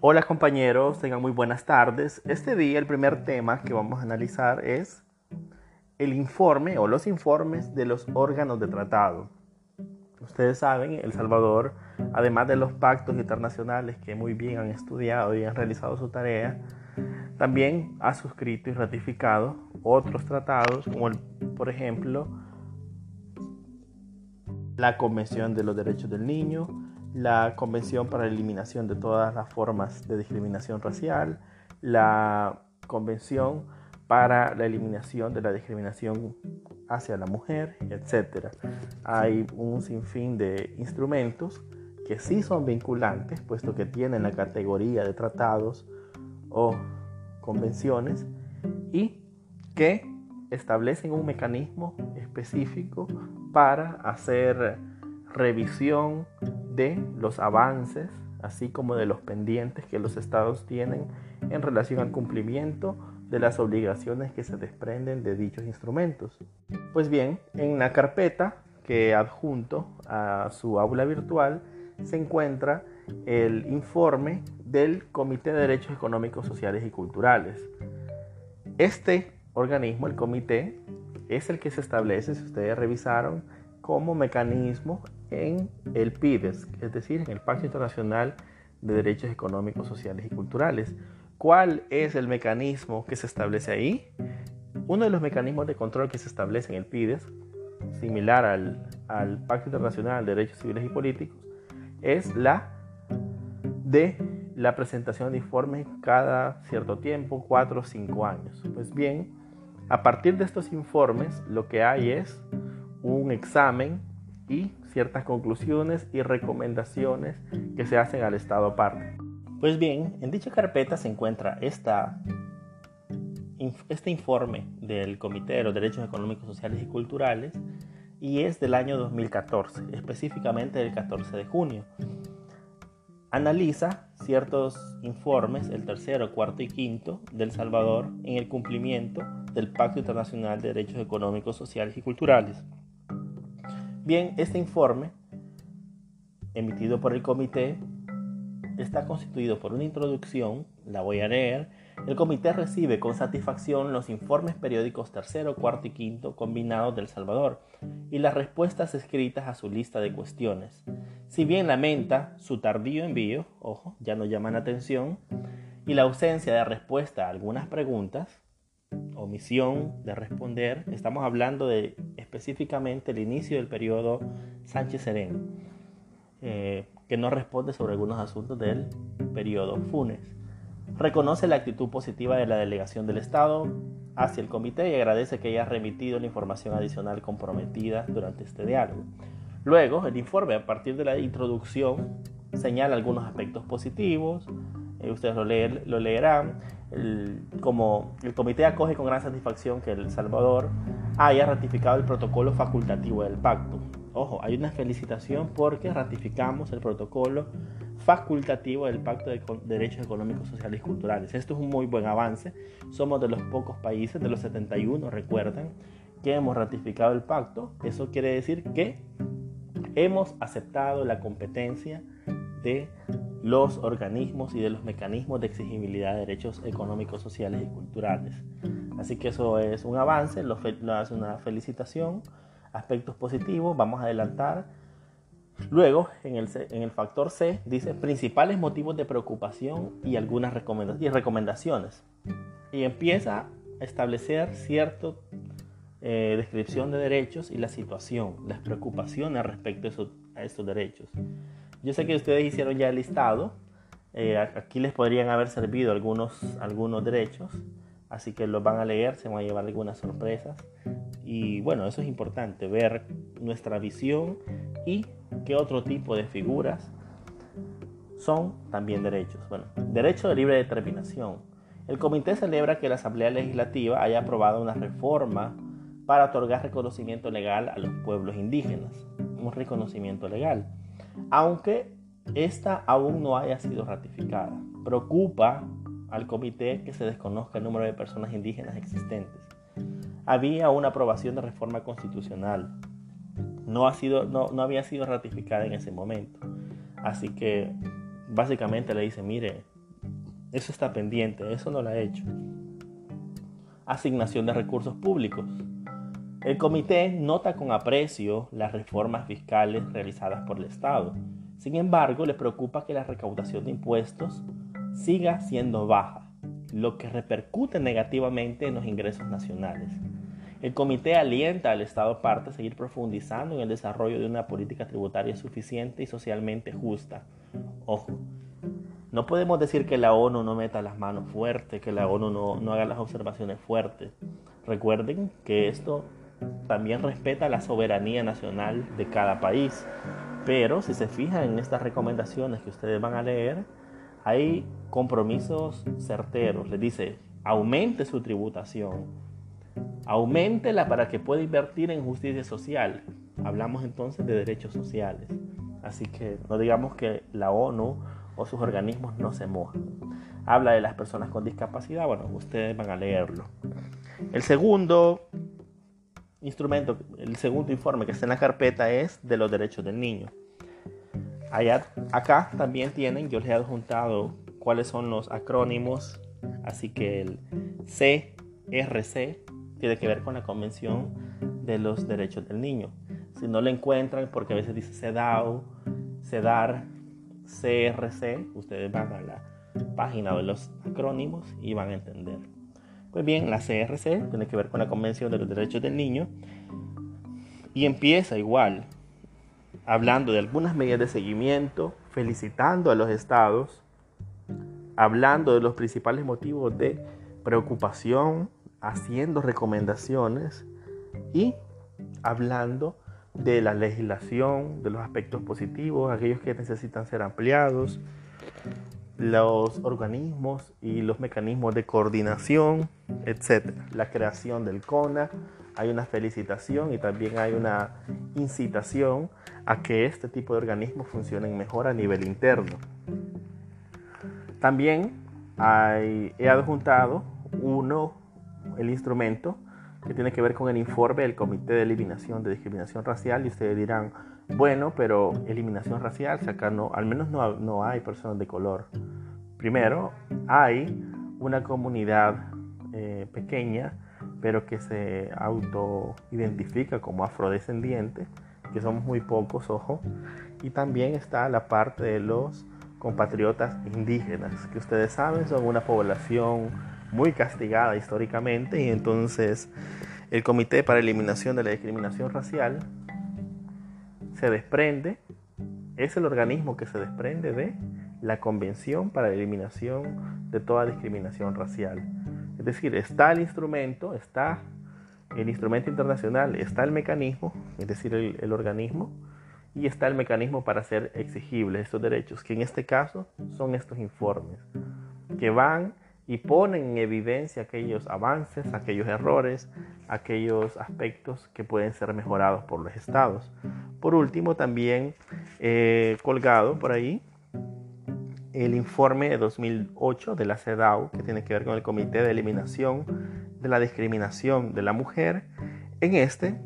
Hola compañeros, tengan muy buenas tardes. Este día el primer tema que vamos a analizar es el informe o los informes de los órganos de tratado. Ustedes saben, El Salvador, además de los pactos internacionales que muy bien han estudiado y han realizado su tarea, también ha suscrito y ratificado otros tratados, como por ejemplo la Convención de los Derechos del Niño, la Convención para la Eliminación de todas las formas de discriminación racial, la Convención para la eliminación de la discriminación hacia la mujer, etc. Hay un sinfín de instrumentos que sí son vinculantes, puesto que tienen la categoría de tratados o convenciones y que establecen un mecanismo específico para hacer revisión de los avances, así como de los pendientes que los estados tienen en relación al cumplimiento de las obligaciones que se desprenden de dichos instrumentos. Pues bien, en la carpeta que adjunto a su aula virtual se encuentra el informe del Comité de Derechos Económicos, Sociales y Culturales. Este organismo, el comité, es el que se establece, si ustedes revisaron, como mecanismo en el PIDES, es decir, en el Pacto Internacional de Derechos Económicos, Sociales y Culturales. ¿Cuál es el mecanismo que se establece ahí? Uno de los mecanismos de control que se establece en el PIDES, similar al, al Pacto Internacional de Derechos Civiles y Políticos, es la de la presentación de informes cada cierto tiempo, cuatro o cinco años. Pues bien, a partir de estos informes, lo que hay es un examen y ciertas conclusiones y recomendaciones que se hacen al Estado parte. Pues bien, en dicha carpeta se encuentra este informe del Comité de Derechos Económicos, Sociales y Culturales y es del año 2014, específicamente del 14 de junio. Analiza ciertos informes, el tercero, cuarto y quinto, del Salvador en el cumplimiento del Pacto Internacional de Derechos Económicos, Sociales y Culturales. Bien, este informe, emitido por el comité, está constituido por una introducción, la voy a leer. El comité recibe con satisfacción los informes periódicos tercero, cuarto y quinto combinados del Salvador y las respuestas escritas a su lista de cuestiones. Si bien lamenta su tardío envío, ojo, ya no llaman atención, y la ausencia de respuesta a algunas preguntas, omisión de responder, estamos hablando de específicamente el inicio del periodo Sánchez Serén, eh, que no responde sobre algunos asuntos del periodo Funes. Reconoce la actitud positiva de la delegación del Estado hacia el comité y agradece que haya remitido la información adicional comprometida durante este diálogo. Luego, el informe, a partir de la introducción, señala algunos aspectos positivos, eh, ustedes lo, lo leerán, como el comité acoge con gran satisfacción que El Salvador haya ratificado el protocolo facultativo del pacto. Ojo, hay una felicitación porque ratificamos el protocolo facultativo del Pacto de Derechos Económicos, Sociales y Culturales. Esto es un muy buen avance. Somos de los pocos países, de los 71, recuerdan, que hemos ratificado el pacto. Eso quiere decir que hemos aceptado la competencia de los organismos y de los mecanismos de exigibilidad de derechos económicos, sociales y culturales. Así que eso es un avance, lo, hace una felicitación, aspectos positivos, vamos a adelantar. Luego, en el, en el factor C, dice principales motivos de preocupación y algunas recomendaciones. Y, empieza a establecer cierta eh, descripción de derechos y la situación, las preocupaciones respecto a estos derechos. Yo sé que ustedes hicieron ya el listado. Eh, aquí les podrían haber servido algunos, algunos derechos. Así que los van a leer, se van a llevar algunas sorpresas. Y bueno, eso es importante, ver nuestra visión y qué otro tipo de figuras son también derechos. Bueno, derecho de libre determinación. El comité celebra que la Asamblea Legislativa haya aprobado una reforma para otorgar reconocimiento legal a los pueblos indígenas. Un reconocimiento legal aunque esta aún no haya sido ratificada. Preocupa al comité que se desconozca el número de personas indígenas existentes. Había una aprobación de reforma constitucional. No, ha sido, no, no había sido ratificada en ese momento. Así que básicamente le dice, mire, Eso está pendiente, eso no lo ha hecho. Asignación de recursos públicos. El comité nota con aprecio las reformas fiscales realizadas por el Estado. Sin embargo, le preocupa que la recaudación de impuestos siga siendo baja, lo que repercute negativamente en los ingresos nacionales. El comité alienta al Estado parte a seguir profundizando en el desarrollo de una política tributaria suficiente y socialmente justa. Ojo, no podemos decir que la ONU no meta las manos fuertes, que la ONU no, no haga las observaciones fuertes. Recuerden que esto también respeta la soberanía nacional de cada país. Pero si se fijan en estas recomendaciones que ustedes van a leer, hay compromisos certeros. Les dice, aumente su tributación, aumentela para que pueda invertir en justicia social. Hablamos entonces de derechos sociales. Así que no digamos que la ONU o sus organismos no se mojan. Habla de las personas con discapacidad, bueno, ustedes van a leerlo. El segundo instrumento, el segundo informe que está en la carpeta es de los derechos del niño. Allá, acá también tienen, yo les he adjuntado cuáles son los acrónimos, así que el CRC tiene que ver con la Convención de los Derechos del Niño. Si no lo encuentran, porque a veces dice CEDAW, CEDAR, CRC, ustedes van a la página de los acrónimos y van a entender. Pues bien, la CRC tiene que ver con la Convención de los Derechos del Niño y empieza igual, hablando de algunas medidas de seguimiento, felicitando a los estados, hablando de los principales motivos de preocupación, haciendo recomendaciones y hablando de la legislación, de los aspectos positivos, aquellos que necesitan ser ampliados, los organismos y los mecanismos de coordinación, etc. La creación del CONA, hay una felicitación y también hay una incitación a que este tipo de organismos funcionen mejor a nivel interno. También he adjuntado uno, el instrumento que tiene que ver con el informe del Comité de Eliminación de Discriminación Racial y ustedes dirán, bueno, pero eliminación racial, si acá no, al menos no, no hay personas de color. Primero, hay una comunidad eh, pequeña, pero que se auto-identifica como afrodescendiente, que somos muy pocos, ojo. Y también está la parte de los compatriotas indígenas, que ustedes saben son una población muy castigada históricamente y entonces el Comité para Eliminación de la Discriminación Racial se desprende, es el organismo que se desprende de la Convención para la Eliminación de toda discriminación racial. Es decir, está el instrumento, está el instrumento internacional, está el mecanismo, es decir, el, organismo, y está el mecanismo para hacer exigibles estos derechos, que en este caso son estos informes, que van y ponen en evidencia aquellos avances, aquellos errores, aquellos aspectos que pueden ser mejorados por los estados. Por último, también eh, colgado por ahí el informe de 2008 de la CEDAW, que tiene que ver con el Comité de Eliminación de la Discriminación de la Mujer. En este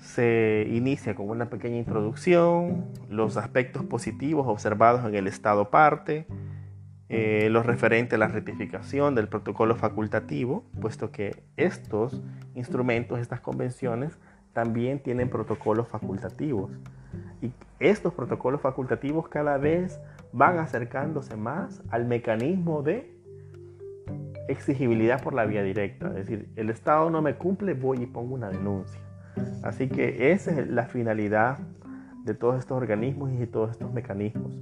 se inicia con una pequeña introducción, los aspectos positivos observados en el estado parte, eh, lo referente a la rectificación del protocolo facultativo, puesto que estos instrumentos, estas convenciones, también tienen protocolos facultativos. Y estos protocolos facultativos cada vez van acercándose más al mecanismo de exigibilidad por la vía directa. Es decir, el Estado no me cumple, voy y pongo una denuncia. Así que esa es la finalidad de todos estos organismos y de todos estos mecanismos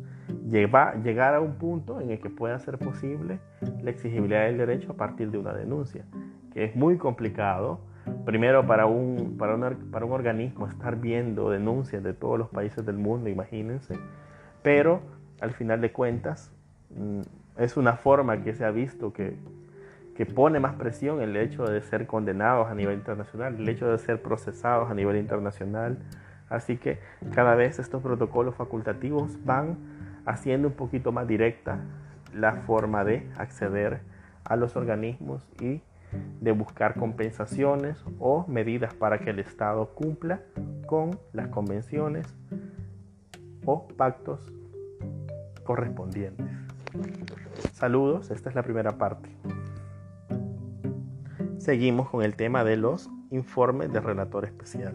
llegar a un punto en el que pueda ser posible la exigibilidad del derecho a partir de una denuncia, que es muy complicado. Primero, para un, para, para un organismo estar viendo denuncias de todos los países del mundo, imagínense, pero al final de cuentas mm, es una forma que se ha visto que, que pone más presión el hecho de ser condenados a nivel internacional, el hecho de ser procesados a nivel internacional. Así que cada vez estos protocolos facultativos van haciendo un poquito más directa la forma de acceder a los organismos y de buscar compensaciones o medidas para que el Estado cumpla con las convenciones o pactos correspondientes. Saludos, esta es la primera parte. Seguimos con el tema de los informes de relator especial.